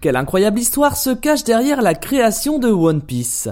Quelle incroyable histoire se cache derrière la création de One Piece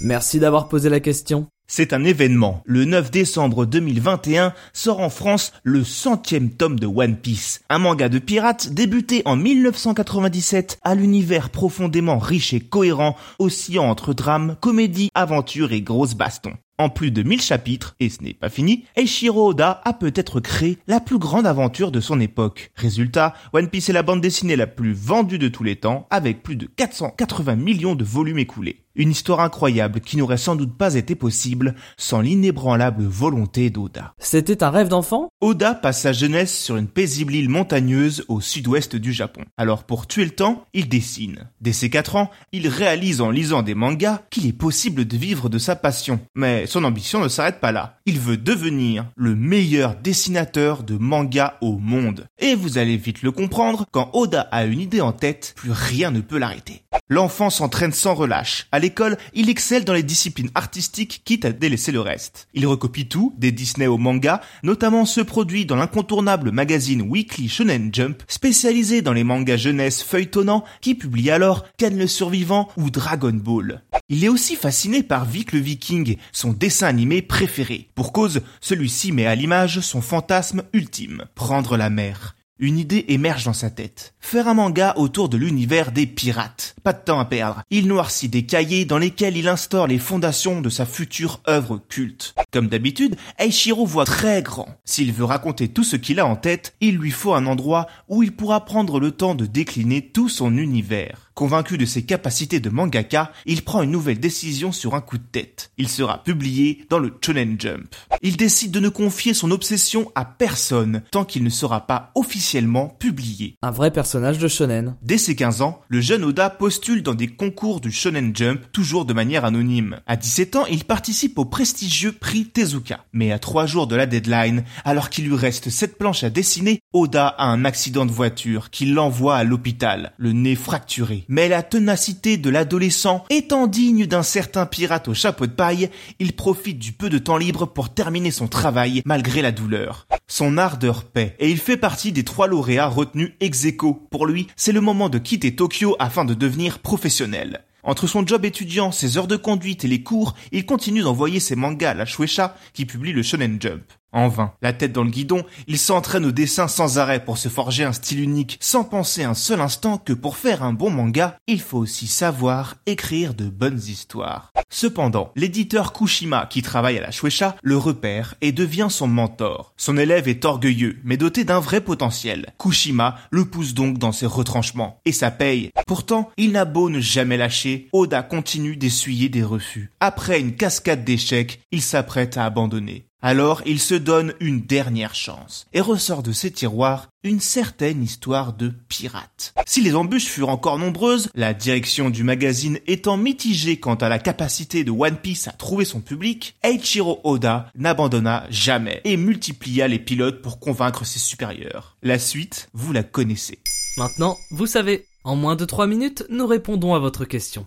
Merci d'avoir posé la question. C'est un événement. Le 9 décembre 2021 sort en France le centième tome de One Piece, un manga de pirates débuté en 1997 à l'univers profondément riche et cohérent, oscillant entre drame, comédie, aventure et grosses bastons. En plus de 1000 chapitres, et ce n'est pas fini, Eiichiro Oda a peut-être créé la plus grande aventure de son époque. Résultat, One Piece est la bande dessinée la plus vendue de tous les temps, avec plus de 480 millions de volumes écoulés. Une histoire incroyable qui n'aurait sans doute pas été possible sans l'inébranlable volonté d'Oda. C'était un rêve d'enfant? Oda passe sa jeunesse sur une paisible île montagneuse au sud-ouest du Japon. Alors pour tuer le temps, il dessine. Dès ses 4 ans, il réalise en lisant des mangas qu'il est possible de vivre de sa passion. Mais son ambition ne s'arrête pas là. Il veut devenir le meilleur dessinateur de mangas au monde. Et vous allez vite le comprendre, quand Oda a une idée en tête, plus rien ne peut l'arrêter. L'enfant s'entraîne sans relâche. À l'école, il excelle dans les disciplines artistiques, quitte à délaisser le reste. Il recopie tout, des Disney aux mangas, notamment ceux produits dans l'incontournable magazine Weekly Shonen Jump, spécialisé dans les mangas jeunesse feuilletonnants, qui publie alors Ken le Survivant ou Dragon Ball. Il est aussi fasciné par Vic le Viking, son dessin animé préféré. Pour cause, celui-ci met à l'image son fantasme ultime, prendre la mer. Une idée émerge dans sa tête. Faire un manga autour de l'univers des pirates. Pas de temps à perdre. Il noircit des cahiers dans lesquels il instaure les fondations de sa future œuvre culte. Comme d'habitude, Eiichiro voit très grand. S'il veut raconter tout ce qu'il a en tête, il lui faut un endroit où il pourra prendre le temps de décliner tout son univers. Convaincu de ses capacités de mangaka, il prend une nouvelle décision sur un coup de tête. Il sera publié dans le Shonen Jump. Il décide de ne confier son obsession à personne tant qu'il ne sera pas officiellement publié. Un vrai personnage de shonen. Dès ses 15 ans, le jeune Oda postule dans des concours du Shonen Jump, toujours de manière anonyme. À 17 ans, il participe au prestigieux prix Tezuka. Mais à 3 jours de la deadline, alors qu'il lui reste 7 planches à dessiner, Oda a un accident de voiture qui l'envoie à l'hôpital, le nez fracturé. Mais la ténacité de l'adolescent étant digne d'un certain pirate au chapeau de paille, il profite du peu de temps libre pour terminer son travail malgré la douleur. Son ardeur paie et il fait partie des trois lauréats retenus ex aequo. Pour lui, c'est le moment de quitter Tokyo afin de devenir professionnel. Entre son job étudiant, ses heures de conduite et les cours, il continue d'envoyer ses mangas à la Shueisha qui publie le Shonen Jump. En vain, la tête dans le guidon, il s'entraîne au dessin sans arrêt pour se forger un style unique, sans penser un seul instant que pour faire un bon manga, il faut aussi savoir écrire de bonnes histoires. Cependant, l'éditeur Kushima, qui travaille à la Shueisha, le repère et devient son mentor. Son élève est orgueilleux, mais doté d'un vrai potentiel. Kushima le pousse donc dans ses retranchements. Et ça paye. Pourtant, il n'a beau ne jamais lâcher, Oda continue d'essuyer des refus. Après une cascade d'échecs, il s'apprête à abandonner. Alors il se donne une dernière chance et ressort de ses tiroirs une certaine histoire de pirate. Si les embûches furent encore nombreuses, la direction du magazine étant mitigée quant à la capacité de One Piece à trouver son public, Eiichiro Oda n'abandonna jamais et multiplia les pilotes pour convaincre ses supérieurs. La suite, vous la connaissez. Maintenant, vous savez. En moins de 3 minutes, nous répondons à votre question.